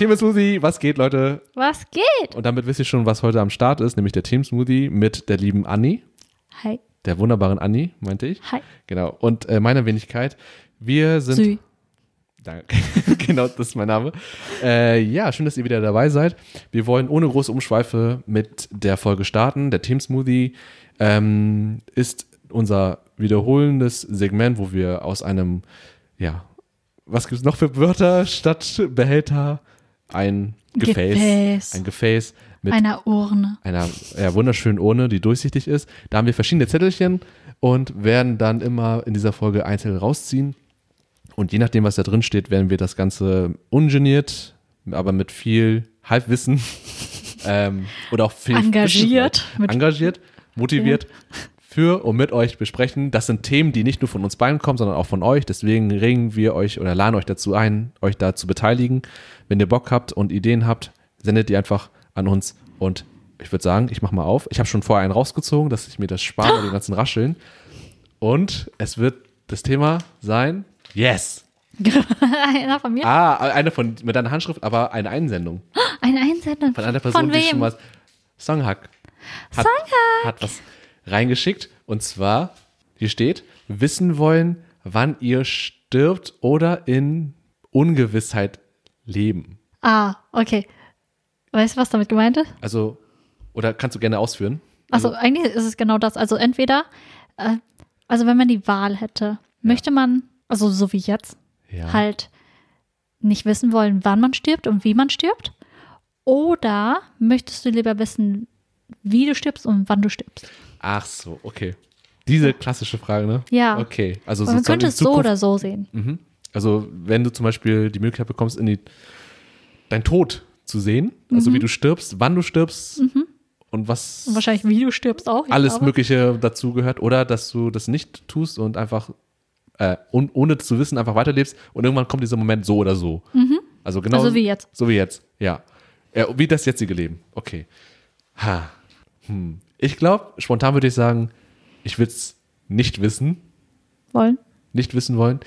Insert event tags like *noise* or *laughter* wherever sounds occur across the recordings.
Team Smoothie, was geht, Leute? Was geht? Und damit wisst ihr schon, was heute am Start ist, nämlich der Team Smoothie mit der lieben Anni, Hi. der wunderbaren Anni, meinte ich. Hi. Genau. Und äh, meine Wenigkeit. Wir sind. Sü. Danke. *laughs* genau, das ist mein Name. Äh, ja, schön, dass ihr wieder dabei seid. Wir wollen ohne große Umschweife mit der Folge starten. Der Team Smoothie ähm, ist unser wiederholendes Segment, wo wir aus einem, ja, was gibt es noch für Wörter statt Behälter? Ein Gefäß. Gefäß. Ein Gefäß mit Einer Urne. einer ja, wunderschönen Urne, die durchsichtig ist. Da haben wir verschiedene Zettelchen und werden dann immer in dieser Folge einzeln rausziehen. Und je nachdem, was da drin steht, werden wir das Ganze ungeniert, aber mit viel Halbwissen *laughs* ähm, oder auch viel Engagiert. Mit- engagiert, motiviert für und mit euch besprechen. Das sind Themen, die nicht nur von uns beiden kommen, sondern auch von euch. Deswegen regen wir euch oder laden euch dazu ein, euch da zu beteiligen. Wenn ihr Bock habt und Ideen habt, sendet die einfach an uns und ich würde sagen, ich mache mal auf. Ich habe schon vorher einen rausgezogen, dass ich mir das spare bei den ganzen Rascheln. Und es wird das Thema sein, yes. *laughs* Einer von mir? Ah, eine von, mit deiner Handschrift, aber eine Einsendung. Eine Einsendung. Von einer Person, Von die wem? schon was. Songhack. Hat, hat was reingeschickt. Und zwar, hier steht, wissen wollen, wann ihr stirbt oder in Ungewissheit leben. Ah, okay. Weißt du, was damit gemeint ist? Also, oder kannst du gerne ausführen? Also eigentlich ist es genau das. Also entweder, äh, also wenn man die Wahl hätte, möchte man, also so wie jetzt, Ja. halt nicht wissen wollen, wann man stirbt und wie man stirbt. Oder möchtest du lieber wissen, wie du stirbst und wann du stirbst? Ach so, okay. Diese klassische Frage, ne? Ja. Okay. Also man könnte es so oder so sehen. Mhm. Also, wenn du zum Beispiel die Möglichkeit bekommst, in die, dein Tod zu sehen, also wie du stirbst, wann du stirbst und was Und wahrscheinlich, wie du stirbst auch. alles glaube. Mögliche dazu gehört, oder dass du das nicht tust und einfach, äh, un, ohne zu wissen, einfach weiterlebst und irgendwann kommt dieser Moment so oder so. Also genau. Also wie jetzt. So wie jetzt, ja. ja wie das jetzige Leben. Okay. Ha. Hm. Ich glaube, spontan würde ich sagen, ich will es nicht wissen Wollen? nicht wissen wollen?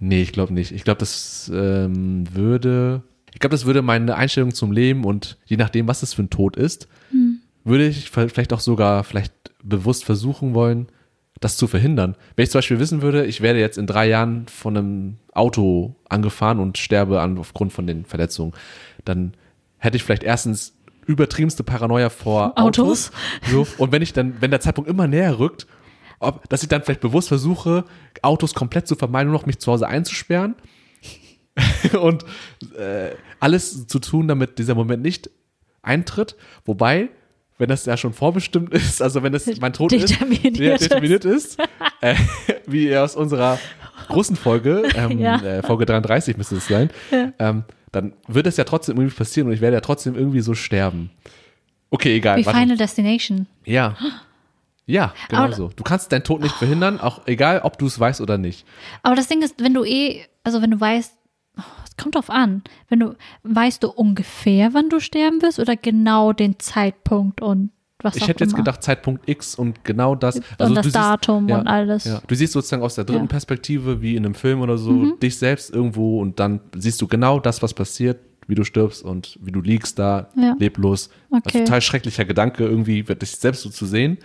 Nee, ich glaube nicht. Ich glaube, das ähm, würde. Ich glaube, das würde meine Einstellung zum Leben und je nachdem, was es für ein Tod ist, würde ich vielleicht auch sogar vielleicht bewusst versuchen wollen, das zu verhindern. Wenn ich zum Beispiel wissen würde, ich werde jetzt in drei Jahren von einem Auto angefahren und sterbe an, aufgrund von den Verletzungen, dann hätte ich vielleicht erstens übertriebenste Paranoia vor Autos. Autos. So, und wenn ich dann, wenn der Zeitpunkt immer näher rückt, ob, dass ich dann vielleicht bewusst versuche, Autos komplett zu vermeiden, nur noch mich zu Hause einzusperren *laughs* und äh, alles zu tun, damit dieser Moment nicht eintritt. Wobei, wenn das ja schon vorbestimmt *laughs* ist, also wenn das mein Tod Determiniert ist, der determiniert ist, äh, *laughs* wie aus unserer großen Folge, ähm, Ja. äh, Folge 33 müsste es sein, ähm, dann wird es ja trotzdem irgendwie passieren und ich werde ja trotzdem irgendwie so sterben. Okay, egal. Wie warte. Final Destination. Ja. Ja, genau Aber- so. Du kannst deinen Tod nicht verhindern, auch egal, ob du es weißt oder nicht. Aber das Ding ist, wenn du eh, also wenn du weißt, es kommt drauf an, wenn du, weißt du ungefähr, wann du sterben wirst oder genau den Zeitpunkt und was Ich hätte jetzt gedacht, Zeitpunkt X und genau das. und du das siehst- Datum ja, und alles. Ja. Du siehst sozusagen aus der dritten. Mhm. Perspektive, wie in einem Film oder so, dich selbst irgendwo und dann siehst du genau das, was passiert, wie du stirbst und wie du liegst da, Ja. leblos. Ein Okay. total schrecklicher Gedanke, irgendwie dich selbst so zu sehen,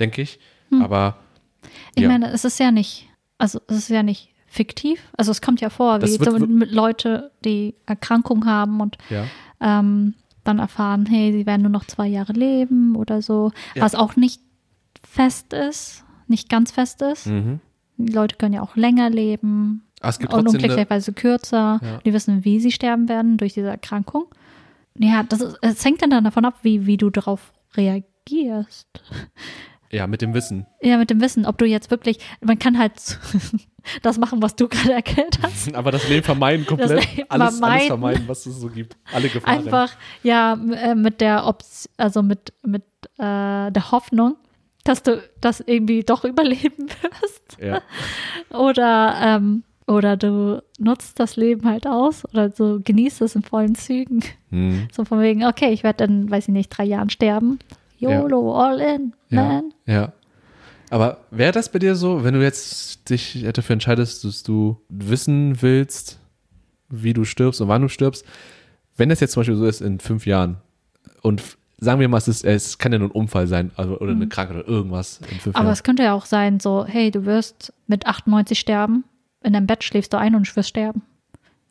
denke ich. Aber Hm. Ich ja. meine, es ist ja nicht, also es ist ja nicht fiktiv. Also es kommt ja vor, Das wie wird- so wird- mit Leute, die Erkrankungen haben und ja. ähm, dann erfahren, hey, sie werden nur noch zwei Jahre leben oder so, Ja. was auch nicht fest ist, nicht ganz fest ist. Mhm. Die Leute können ja auch länger leben Aber es gibt und trotzdem eine, unglücklicherweise kürzer. Ja. Die wissen, wie sie sterben werden durch diese Erkrankung. Ja, das ist, es hängt dann davon ab, wie, wie du darauf reagierst. Ja, mit dem Wissen. Ja, mit dem Wissen, ob du jetzt wirklich, man kann halt *laughs* das machen, was du gerade erklärt hast. *laughs* Aber das Leben vermeiden komplett. Leben alles, alles vermeiden. vermeiden, was es so gibt. Alle Gefahren. Einfach, ja, äh, mit der Option, also mit, mit äh, der Hoffnung, dass du das irgendwie doch *laughs* überleben wirst. Ja. Oder, ähm, oder du nutzt das Leben halt aus oder so genießt es in vollen Zügen. Hm. So von wegen, okay, ich werde in, weiß ich nicht, drei Jahren sterben. YOLO, all in, Ja. man. Ja. Aber wäre das bei dir so, wenn du jetzt dich dafür entscheidest, dass du wissen willst, wie du stirbst und wann du stirbst. Wenn das jetzt zum Beispiel so ist in fünf Jahren und sagen wir mal, es, ist, es kann ja nur ein Unfall sein also, oder eine Krankheit oder irgendwas in fünf Mhm. Aber Jahren. es könnte ja auch sein, so, hey, du wirst mit 98 sterben, in deinem Bett schläfst du ein und wirst sterben.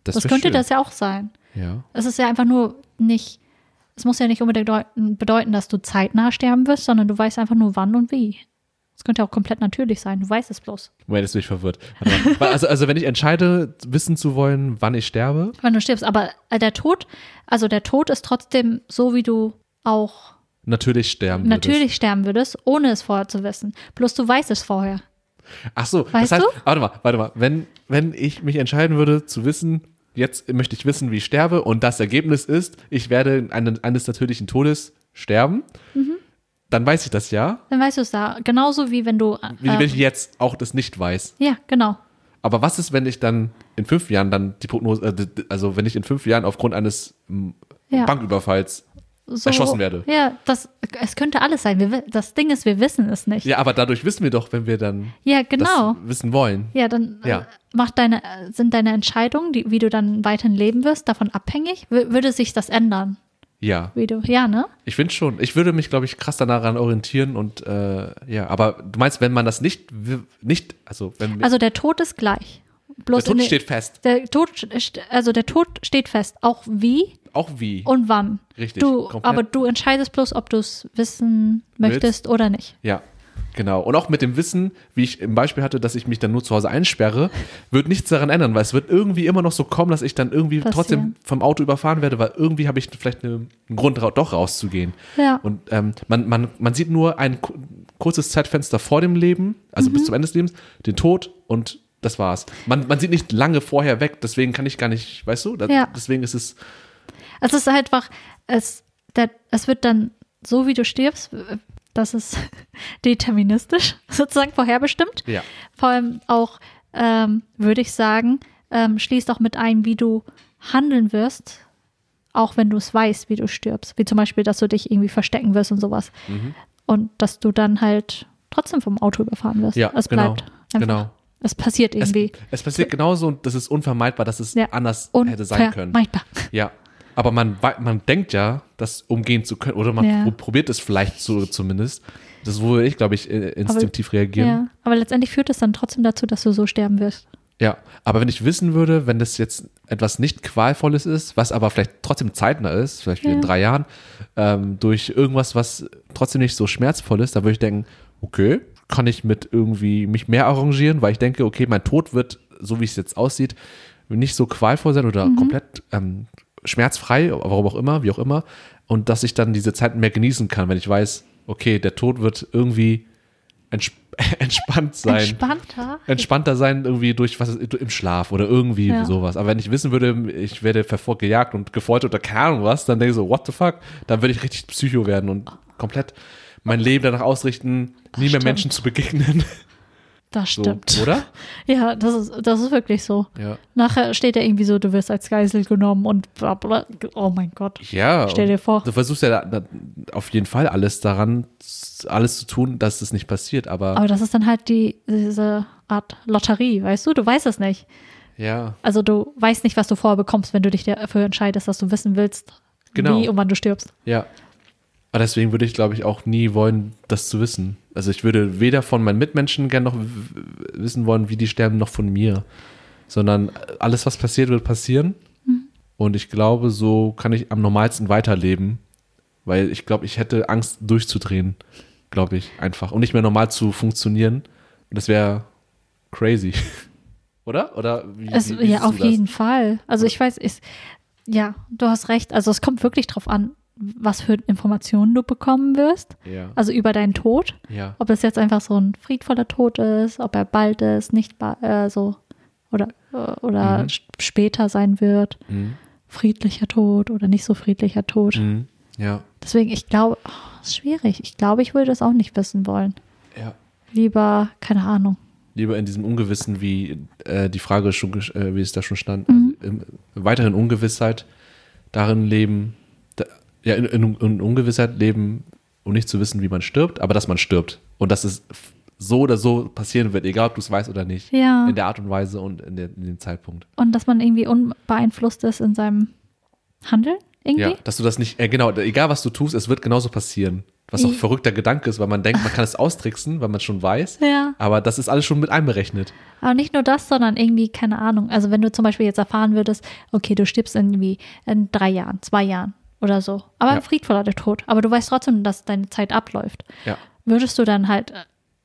Das, wär könnte schön. das ja auch sein. Ja. Es ist ja einfach nur nicht, es muss ja nicht unbedingt bedeuten, dass du zeitnah sterben wirst, sondern du weißt einfach nur wann und wie. Es könnte auch komplett natürlich sein, du weißt es bloß. Moment, jetzt bin ich verwirrt. Also, also wenn ich entscheide, wissen zu wollen, wann ich sterbe, Wann du stirbst. Aber äh, der Tod, also der Tod ist trotzdem so, wie du auch natürlich sterben würdest. natürlich sterben würdest, ohne es vorher zu wissen. Bloß du weißt es vorher. Ach so, Weißt das heißt, du? warte mal, warte mal. Wenn, wenn ich mich entscheiden würde zu wissen, jetzt möchte ich wissen, wie ich sterbe und das Ergebnis ist, ich werde eines natürlichen Todes sterben, Mhm. dann weiß ich das ja, Dann weißt du es da. Genauso wie wenn du. wie äh, wenn ich jetzt auch das nicht weiß. ja, genau. Aber was ist, wenn ich dann in fünf Jahren dann die Prognose, äh, also wenn ich in fünf Jahren aufgrund eines Ja. Banküberfalls, So, Erschossen werde. Ja, das, es könnte alles sein. Wir, wi- das Ding ist, wir wissen es nicht. ja, aber dadurch wissen wir doch, wenn wir dann Ja, genau. das wissen wollen. Ja, dann Ja. Äh, macht deine, sind deine Entscheidungen, die, wie du dann weiterhin leben wirst, davon abhängig? W würde sich das ändern? Ja, Wie du, ja, ne? ich finde schon. Ich würde mich, glaube ich, krass daran orientieren und äh, ja, aber du meinst, wenn man das nicht, nicht, also wenn Also der Tod ist gleich. Bloß der Tod steht fest, Der Tod, also der Tod steht fest, auch wie auch wie. und wann. Richtig, Du, komplett. aber du entscheidest bloß, ob du es wissen möchtest oder nicht. Ja, genau. Und auch mit dem Wissen, wie ich im Beispiel hatte, dass ich mich dann nur zu Hause einsperre, *laughs* wird nichts daran ändern, weil es wird irgendwie immer noch so kommen, dass ich dann irgendwie Passieren. trotzdem vom Auto überfahren werde, weil irgendwie habe ich vielleicht eine, einen Grund, doch rauszugehen. Ja. Und ähm, man, man, man sieht nur ein ku- kurzes Zeitfenster vor dem Leben, also Mhm. bis zum Ende des Lebens, den Tod und das war's. Man, man sieht nicht lange vorher weg, deswegen kann ich gar nicht, weißt du, da, Ja. deswegen ist es, Es ist einfach, es, der, es wird dann so, wie du stirbst, das ist *laughs* deterministisch *laughs* sozusagen vorherbestimmt. ja, Vor allem auch, ähm, würde ich sagen, ähm, schließt auch mit ein, wie du handeln wirst, auch wenn du es weißt, wie du stirbst. Wie zum Beispiel, dass du dich irgendwie verstecken wirst und sowas. Mhm. Und dass du dann halt trotzdem vom Auto überfahren wirst. ja, es genau, bleibt einfach. genau. Es passiert Es, irgendwie. es passiert genauso und das ist unvermeidbar, dass es Ja. anders hätte sein können. vermeidbar. Ja, aber man, man denkt ja, das umgehen zu können, oder man Ja. pro- probiert es vielleicht so zumindest. Das würde ich, glaube ich, äh, instinktiv reagieren. Ja, aber letztendlich führt es dann trotzdem dazu, dass du so sterben wirst. Ja, aber wenn ich wissen würde, wenn das jetzt etwas nicht Qualvolles ist, was aber vielleicht trotzdem zeitnah ist, vielleicht wie in Ja. drei Jahren, ähm, durch irgendwas, was trotzdem nicht so schmerzvoll ist, dann würde ich denken, okay, kann ich mit irgendwie mich mehr arrangieren, weil ich denke, okay, mein Tod wird, so wie es jetzt aussieht, nicht so qualvoll sein oder komplett ähm, schmerzfrei, warum auch immer, wie auch immer, und dass ich dann diese Zeit mehr genießen kann, wenn ich weiß, okay, der Tod wird irgendwie entsp *laughs* entspannt sein Entspannter. entspannter sein, irgendwie durch was im Schlaf oder irgendwie Ja. sowas. Aber wenn ich wissen würde, ich werde verfolgt, gejagt und gefoltert oder keine Ahnung was, dann denke ich so, what the fuck? Dann würde ich richtig Psycho werden und komplett mein Leben danach ausrichten, nie mehr stimmt. Menschen zu begegnen. *laughs* Das So, stimmt. oder? *laughs* Ja, das ist, das ist wirklich so. Ja. Nachher steht ja irgendwie so, du wirst als Geisel genommen und bla bla. Oh mein Gott. Ja. Stell dir vor. Du versuchst ja da, da, auf jeden Fall alles daran, alles zu tun, dass es nicht passiert, aber, Aber das ist dann halt die, diese Art Lotterie, weißt du? Du weißt es nicht. ja, Also du weißt nicht, was du vorher bekommst, wenn du dich dafür entscheidest, dass du wissen willst, Genau. wie und wann du stirbst. ja. Aber deswegen würde ich, glaube ich, auch nie wollen, das zu wissen. Also ich würde weder von meinen Mitmenschen gern noch wissen wollen, wie die sterben, noch von mir. Sondern alles, was passiert, wird passieren. Und ich glaube, so kann ich am normalsten weiterleben. Weil ich glaube, ich hätte Angst durchzudrehen. Glaube ich, einfach. Und nicht mehr normal zu funktionieren. Und das wäre crazy. *laughs* Oder? Oder wie, Es, wie, wie ja, auf jeden Fall. Also ich weiß, ist, ja, du hast recht. Also es kommt wirklich drauf an, was für Informationen du bekommen wirst. Ja. Also über deinen Tod. ja. Ob es jetzt einfach so ein friedvoller Tod ist, ob er bald ist, nicht äh, so oder, äh, oder Mhm. später sein wird. Mhm. Friedlicher Tod oder nicht so friedlicher Tod. Mhm. Ja. Deswegen, ich glaube, oh, ist schwierig. Ich glaube, ich würde es auch nicht wissen wollen. Ja. Lieber, keine Ahnung. lieber in diesem Ungewissen, wie äh, die Frage schon, äh, wie es da schon stand, Mhm. also im, weiterhin Ungewissheit darin leben, ja, in, in, in Ungewissheit leben, um nicht zu wissen, wie man stirbt, aber dass man stirbt. Und dass es so oder so passieren wird, egal ob du es weißt oder nicht. Ja. In der Art und Weise und in, der, in dem Zeitpunkt. Und dass man irgendwie unbeeinflusst ist in seinem Handeln irgendwie. Ja, dass du das nicht, äh, genau, egal was du tust, es wird genauso passieren. Was auch Ich- verrückter Gedanke ist, weil man denkt, man kann es austricksen, weil man es schon weiß. Ja. Aber das ist alles schon mit einberechnet. Aber nicht nur das, sondern irgendwie, keine Ahnung. Also wenn du zum Beispiel jetzt erfahren würdest, okay, du stirbst irgendwie in drei Jahren, zwei Jahren oder so. Aber Ja. ein friedvoller der Tod. Aber du weißt trotzdem, dass deine Zeit abläuft. Ja. Würdest du dann halt,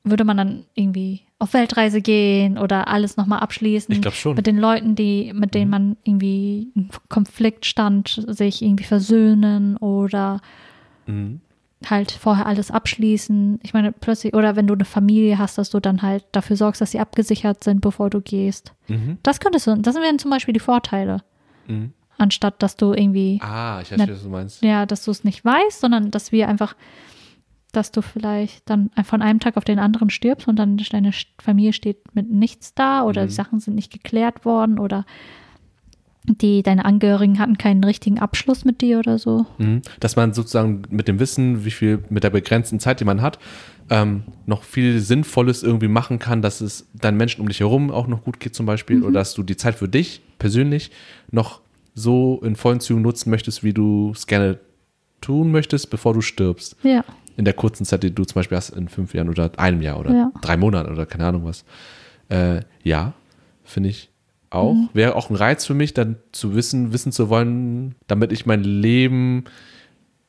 würde man dann irgendwie auf Weltreise gehen oder alles nochmal abschließen? Ich glaub schon. Mit den Leuten, die, mit denen man irgendwie im Konflikt stand, sich irgendwie versöhnen oder Mhm. halt vorher alles abschließen. Ich meine, plötzlich, oder wenn du eine Familie hast, dass du dann halt dafür sorgst, dass sie abgesichert sind, bevor du gehst. Mhm. Das könntest du, das wären zum Beispiel die Vorteile. Mhm. Anstatt dass du irgendwie, Ah, ich Na- verstehe, was du meinst. ja, dass du es nicht weißt, sondern dass wir einfach, dass du vielleicht dann von einem Tag auf den anderen stirbst und dann deine Familie steht mit nichts da oder Mhm. die Sachen sind nicht geklärt worden oder die, deine Angehörigen hatten keinen richtigen Abschluss mit dir oder so. Mhm. Dass man sozusagen mit dem Wissen, wie viel, mit der begrenzten Zeit, die man hat, ähm, noch viel Sinnvolles irgendwie machen kann, dass es deinen Menschen um dich herum auch noch gut geht zum Beispiel oder dass du die Zeit für dich persönlich noch so in vollen Zügen nutzen möchtest, wie du es gerne tun möchtest, bevor du stirbst. Ja. In der kurzen Zeit, die du zum Beispiel hast, in fünf Jahren oder einem Jahr oder Ja. drei Monaten oder keine Ahnung was. Äh, ja, finde ich auch. Mhm. Wäre auch ein Reiz für mich, dann zu wissen, wissen zu wollen, damit ich mein Leben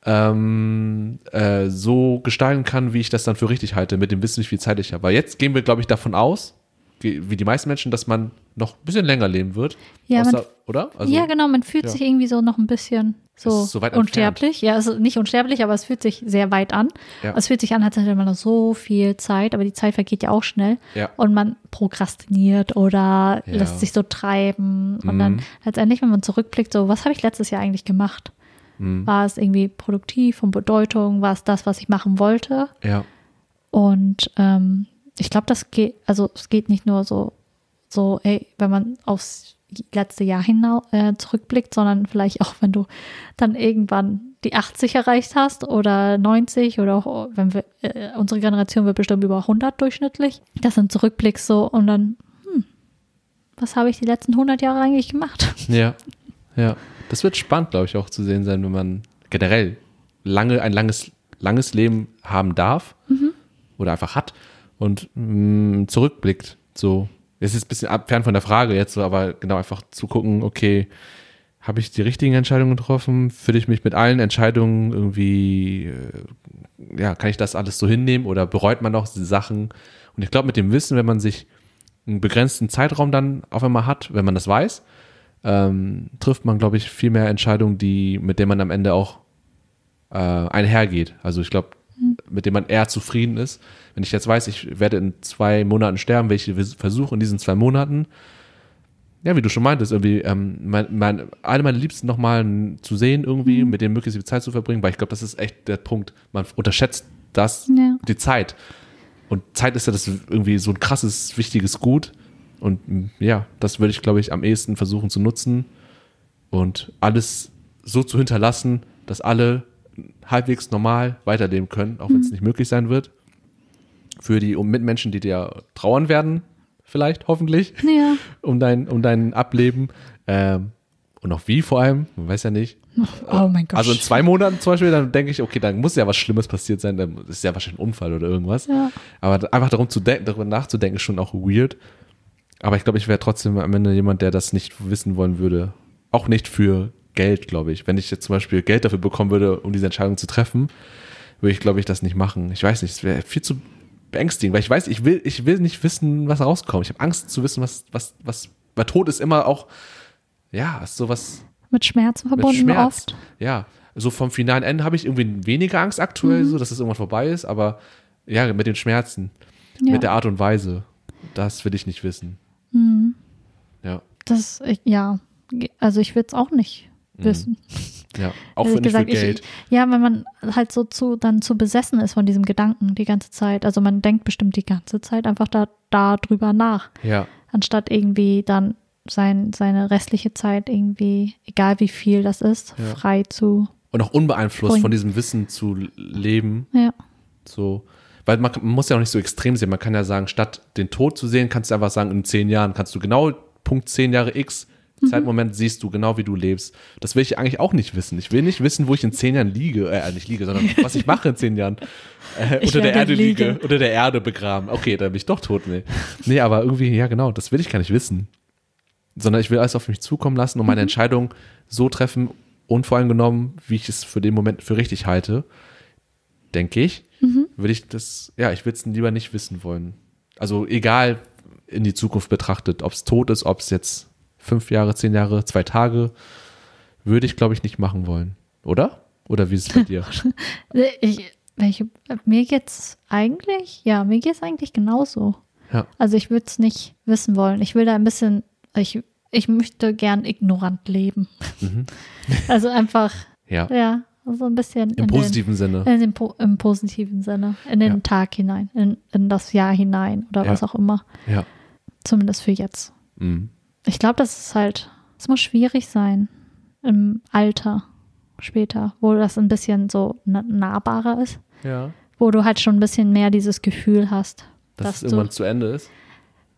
ähm, äh, so gestalten kann, wie ich das dann für richtig halte, mit dem Wissen, wie viel Zeit ich habe. Weil jetzt gehen wir, glaube ich, davon aus, wie wie die meisten Menschen, dass man noch ein bisschen länger leben wird. Ja, man- Außer, oder? Also, ja, genau, man fühlt ja. sich irgendwie so noch ein bisschen so, so weit unsterblich. Ja, also nicht unsterblich, aber es fühlt sich sehr weit an. Ja. Es fühlt sich an, als hätte man noch so viel Zeit, aber die Zeit vergeht ja auch schnell. Ja. Und man prokrastiniert oder lässt sich so treiben. Und Mhm. dann letztendlich, wenn man zurückblickt, so, was habe ich letztes Jahr eigentlich gemacht? Mhm. War es irgendwie produktiv, von Bedeutung? War es das, was ich machen wollte? Ja. Und ähm, ich glaube, das geht, also es geht nicht nur so, so, ey, wenn man aufs letzte Jahr hinaus äh, zurückblickt, sondern vielleicht auch, wenn du dann irgendwann die 80 erreicht hast oder 90 oder auch, wenn wir, äh, unsere Generation wird bestimmt über 100 durchschnittlich, dass du dann zurückblickst so und dann, hm, was habe ich die letzten 100 Jahre eigentlich gemacht? *laughs* Ja, ja. Das wird spannend, glaube ich, auch zu sehen sein, wenn man generell lange, ein langes, langes Leben haben darf oder einfach hat und mh, zurückblickt. So, es ist ein bisschen ab, fern von der Frage jetzt, so, aber genau einfach zu gucken, okay, habe ich die richtigen Entscheidungen getroffen? Fühle ich mich mit allen Entscheidungen irgendwie, äh, ja, kann ich das alles so hinnehmen oder bereut man noch die Sachen? Und ich glaube, mit dem Wissen, wenn man sich einen begrenzten Zeitraum dann auf einmal hat, wenn man das weiß, ähm, trifft man, glaube ich, viel mehr Entscheidungen, die, mit denen man am Ende auch äh, einhergeht. Also ich glaube, mit dem man eher zufrieden ist. Wenn ich jetzt weiß, ich werde in zwei Monaten sterben, welche versuche in diesen zwei Monaten, ja, wie du schon meintest, irgendwie ähm, mein, mein, alle meine Liebsten nochmal zu sehen, irgendwie, mit denen möglichst viel Zeit zu verbringen, weil ich glaube, das ist echt der Punkt. Man unterschätzt das, Ja. die Zeit. Und Zeit ist ja das irgendwie so ein krasses, wichtiges Gut. Und m, ja, das würde ich, glaube ich, am ehesten versuchen zu nutzen und alles so zu hinterlassen, dass alle halbwegs normal weiterleben können, auch wenn es nicht möglich sein wird. Für die um Mitmenschen, die dir trauern werden, vielleicht, hoffentlich, Ja. *laughs* um dein, um dein Ableben. Ähm, und auch wie vor allem, man weiß ja nicht. Oh mein Gott. Also in zwei Monaten zum Beispiel, dann denke ich, okay, dann muss ja was Schlimmes passiert sein, dann ist ja wahrscheinlich ein Unfall oder irgendwas. Ja. Aber einfach darum zu denken, darüber nachzudenken, ist schon auch weird. Aber ich glaube, ich wäre trotzdem am Ende jemand, der das nicht wissen wollen würde. Auch nicht für Geld, glaube ich. Wenn ich jetzt zum Beispiel Geld dafür bekommen würde, um diese Entscheidung zu treffen, würde ich, glaube ich, das nicht machen. Ich weiß nicht, es wäre viel zu beängstigend, weil ich weiß, ich will, ich will nicht wissen, was rauskommt. Ich habe Angst zu wissen, was, was, was, weil Tod ist immer auch, ja, ist sowas Mit Schmerzen mit verbunden Schmerz. oft. Ja, so vom finalen Ende habe ich irgendwie weniger Angst aktuell, so dass es irgendwann vorbei ist, aber ja, mit den Schmerzen, Ja. mit der Art und Weise, das will ich nicht wissen. Mhm. Ja, Das, ja, also ich will es auch nicht wissen. ja, auch Ehrlich für, nicht für Geld. Ich, ja, wenn man halt so zu, dann zu besessen ist von diesem Gedanken die ganze Zeit. Also man denkt bestimmt die ganze Zeit einfach da, da drüber nach, ja, anstatt irgendwie dann sein, seine restliche Zeit irgendwie, egal wie viel das ist, Ja. frei zu. und auch unbeeinflusst Bringen. von diesem Wissen zu leben, Ja. so, weil man, man muss ja auch nicht so extrem sehen. Man kann ja sagen, statt den Tod zu sehen, kannst du einfach sagen, in zehn Jahren kannst du genau Punkt zehn Jahre X Zeitmoment siehst du genau, wie du lebst. Das will ich eigentlich auch nicht wissen. Ich will nicht wissen, wo ich in zehn Jahren liege, äh, nicht liege, sondern *laughs* was ich mache in zehn Jahren. Äh, unter der Erde liege, liegen. unter der Erde begraben. Okay, dann bin ich doch tot. Nee. nee, aber irgendwie, ja genau, das will ich gar nicht wissen. Sondern ich will alles auf mich zukommen lassen und meine Entscheidung so treffen, unvoreingenommen, wie ich es für den Moment für richtig halte, denke ich, würde ich das, ja, ich würde es lieber nicht wissen wollen. Also egal in die Zukunft betrachtet, ob es tot ist, ob es jetzt fünf Jahre, zehn Jahre, zwei Tage, würde ich, glaube ich, nicht machen wollen. Oder? Oder wie ist es bei dir? *laughs* Ich, welche, mir geht's eigentlich, ja, mir geht's eigentlich genauso. Ja. Also ich würde es nicht wissen wollen. Ich will da ein bisschen, ich, ich möchte gern ignorant leben. *laughs* Also einfach, Ja. ja, so ein bisschen Im positiven Sinne. Den, in den, im positiven Sinne, in den Ja. Tag hinein, in, in das Jahr hinein oder Ja. was auch immer. Ja. Zumindest für jetzt. Mhm. Ich glaube, das ist halt, es muss schwierig sein im Alter später, wo das ein bisschen so na- nahbarer ist, Ja. wo du halt schon ein bisschen mehr dieses Gefühl hast, Dass dass es du irgendwann zu Ende ist?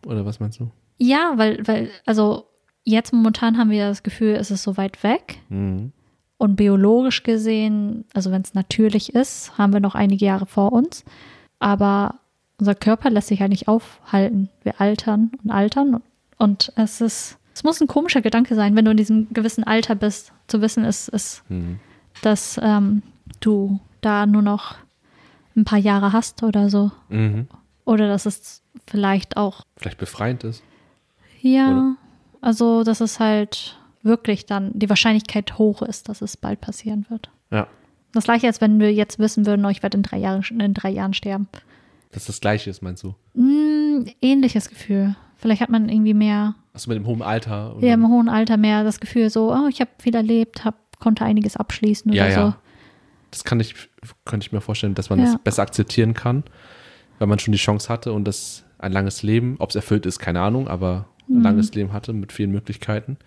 Oder was meinst du? ja, weil weil also jetzt momentan haben wir das Gefühl, es ist so weit weg Mhm. und biologisch gesehen, also wenn es natürlich ist, haben wir noch einige Jahre vor uns, aber unser Körper lässt sich halt nicht aufhalten. Wir altern und altern und es ist es muss ein komischer Gedanke sein, wenn du in diesem gewissen Alter bist, zu wissen ist, ist Mhm. dass ähm, du da nur noch ein paar Jahre hast oder so. Mhm. Oder dass es vielleicht auch, Vielleicht befreiend ist. ja, Oder? also dass es halt wirklich dann die Wahrscheinlichkeit hoch ist, dass es bald passieren wird. Ja. Das gleiche, als wenn wir jetzt wissen würden, oh, ich werde in drei Jahren, in drei Jahren sterben. Dass das Gleiche ist, meinst du? Hm, ähnliches Gefühl. Vielleicht hat man irgendwie mehr, Achso, mit dem hohen Alter. ja, im hohen Alter mehr das Gefühl so, oh, ich habe viel erlebt, hab, konnte einiges abschließen oder Ja, ja. so. Das kann ich, könnte ich mir vorstellen, dass man Ja. das besser akzeptieren kann, weil man schon die Chance hatte und das ein langes Leben, ob es erfüllt ist, keine Ahnung, aber ein Mhm. langes Leben hatte mit vielen Möglichkeiten.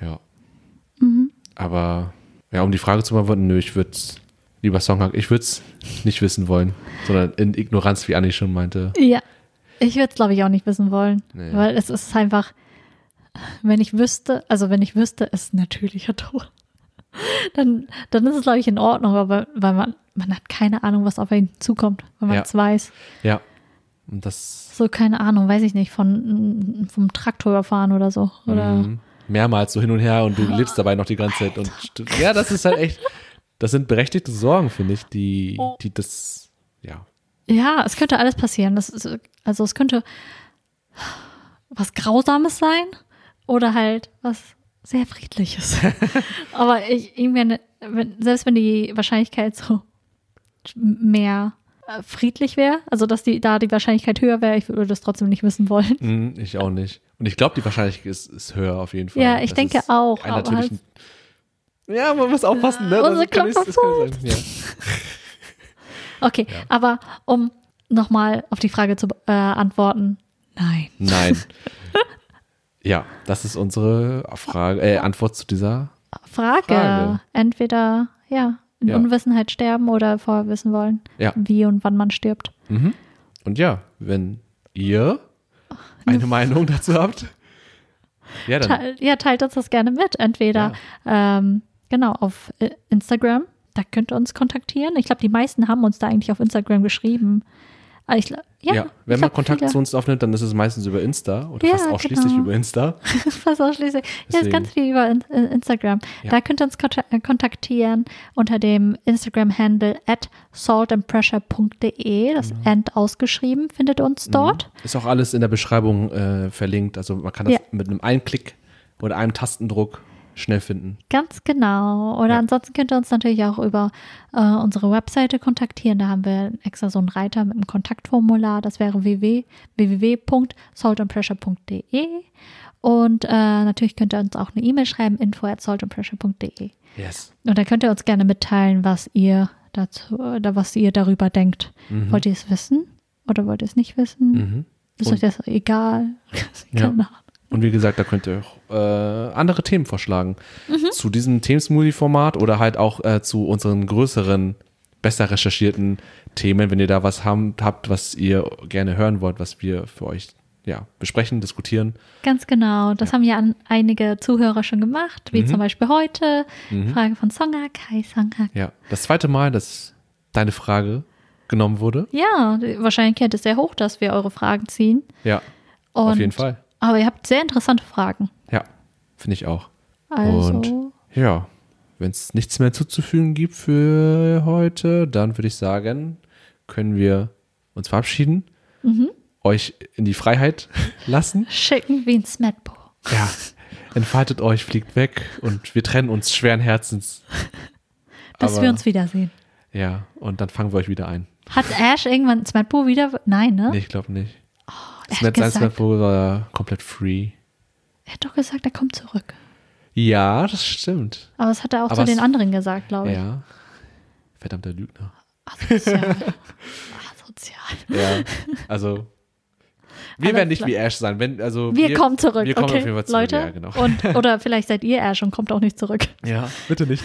Ja. Mhm. Aber ja, um die Frage zu beantworten, nö, ich würde lieber Songhack, ich würde es nicht wissen wollen, sondern in Ignoranz, wie Anni schon meinte. Ja, ich würde es, glaube ich, auch nicht wissen wollen. Nee. Weil es ist einfach, wenn ich wüsste, also wenn ich wüsste, es ist ein natürlicher *laughs* Tod, dann, dann ist es, glaube ich, in Ordnung, aber weil man, man hat keine Ahnung, was auf einen zukommt, wenn man Ja. es weiß. Ja. Und das So, keine Ahnung, weiß ich nicht, von vom Traktor überfahren oder so. Oder Mhm. mehrmals so hin und her und du lebst dabei noch die ganze Zeit. Und ja, das ist halt echt, das sind berechtigte Sorgen, finde ich, die, die das, ja. Ja, es könnte alles passieren. Das ist, also es könnte was Grausames sein oder halt was sehr Friedliches. *laughs* Aber ich, wenn, selbst wenn die Wahrscheinlichkeit so mehr äh, friedlich wäre, also dass die da die Wahrscheinlichkeit höher wäre, ich würde das trotzdem nicht wissen wollen. Mhm, ich auch nicht. Und ich glaube, die Wahrscheinlichkeit ist, ist höher auf jeden Fall. Ja, ich Das denke auch, Ein aber natürlichen, ja, man muss aufpassen, ne? Unser Das kann nicht- das kann sein. *laughs* *laughs* Okay, Ja. aber um nochmal auf die Frage zu äh, antworten, nein. Nein. *laughs* ja, das ist unsere Frage, äh, Antwort zu dieser. Frage. Frage. Entweder, ja, in Ja. Unwissenheit sterben oder vorher wissen wollen, Ja. wie und wann man stirbt. Mhm. Und ja, wenn ihr eine Meinung dazu habt, ja, dann. Teil, ja, teilt uns das gerne mit. Entweder, ähm, genau, auf äh, Instagram, da könnt ihr uns kontaktieren. Ich glaube, die meisten haben uns da eigentlich auf Instagram geschrieben. Aber Ich, ja, Ja, wenn man Kontakt viele- zu uns aufnimmt, dann ist es meistens über Insta oder Ja, fast ausschließlich genau. über Insta. *laughs* Fast ausschließlich. Ja, ist Deswegen. ganz viel über in, in Instagram. Ja. Da könnt ihr uns äh, kontaktieren unter dem Instagram-Handle at saltandpressure.de. Das Genau. End ausgeschrieben, findet uns dort. Ist auch alles in der Beschreibung äh, verlinkt. Also man kann das mit einem Einklick oder einem Tastendruck schnell finden. Ganz genau. Oder Ja. ansonsten könnt ihr uns natürlich auch über äh, unsere Webseite kontaktieren. Da haben wir extra so einen Reiter mit einem Kontaktformular. Das wäre www www.saltandpressure.de. Und äh, natürlich könnt ihr uns auch eine E-Mail schreiben, info at saltandpressure.de. Yes. Und da könnt ihr uns gerne mitteilen, was ihr dazu oder was ihr darüber denkt. Wollt ihr es wissen oder wollt ihr es nicht wissen? Mhm. Ist Und- euch das egal? *laughs* Ja. Und wie gesagt, da könnt ihr auch äh, andere Themen vorschlagen. Mhm. Zu diesem Themensmoothie-Format oder halt auch äh, zu unseren größeren besser recherchierten Themen, wenn ihr da was haben, habt, was ihr gerne hören wollt, was wir für euch ja, besprechen, diskutieren. Ganz genau. Das haben ja an, einige Zuhörer schon gemacht, wie Mhm. zum Beispiel heute. Frage von Songak. Hi Songak. Ja, das zweite Mal, dass deine Frage genommen wurde. Ja, die Wahrscheinlichkeit ist sehr hoch, dass wir eure Fragen ziehen. Ja, Und, auf jeden Fall. Aber ihr habt sehr interessante Fragen. Ja, finde ich auch. Also, Und ja, wenn es nichts mehr zuzufügen gibt für heute, dann würde ich sagen, können wir uns verabschieden, Mhm. euch in die Freiheit *laughs* lassen. schicken wie ein Smetbo. Ja, entfaltet euch, fliegt weg und wir trennen uns schweren Herzens. *laughs* Bis Aber- wir uns wiedersehen. Ja, und dann fangen wir euch wieder ein. Hat Ash irgendwann Smetbo wieder? Nein, ne? Nee, ich glaube nicht. Er Das hat Netz 1 gesagt, war komplett free. er hat doch gesagt, er kommt zurück. Ja, das stimmt. Aber das hat er auch Aber zu den anderen gesagt, glaube ich. Ja. Verdammter Lügner. Asozial. *laughs* Asozial. Ja, also wir Alles werden nicht wie Ash sein. Wenn, also Wir, kommen zurück, Wir kommen okay, auf jeden Fall zurück. Leute. Ja, genau. *laughs* Und, *laughs* oder vielleicht seid ihr Ash und kommt auch nicht zurück. ja, bitte nicht.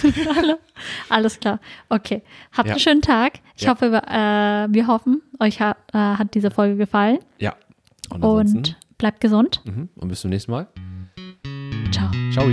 Alles klar. Okay. Habt Ja. einen schönen Tag. Ich Ja. hoffe, wir- äh, wir hoffen, euch hat, äh, hat diese Folge gefallen. ja. Und. Und bleibt gesund. Mhm. Und bis zum nächsten Mal. Ciao. Ciao.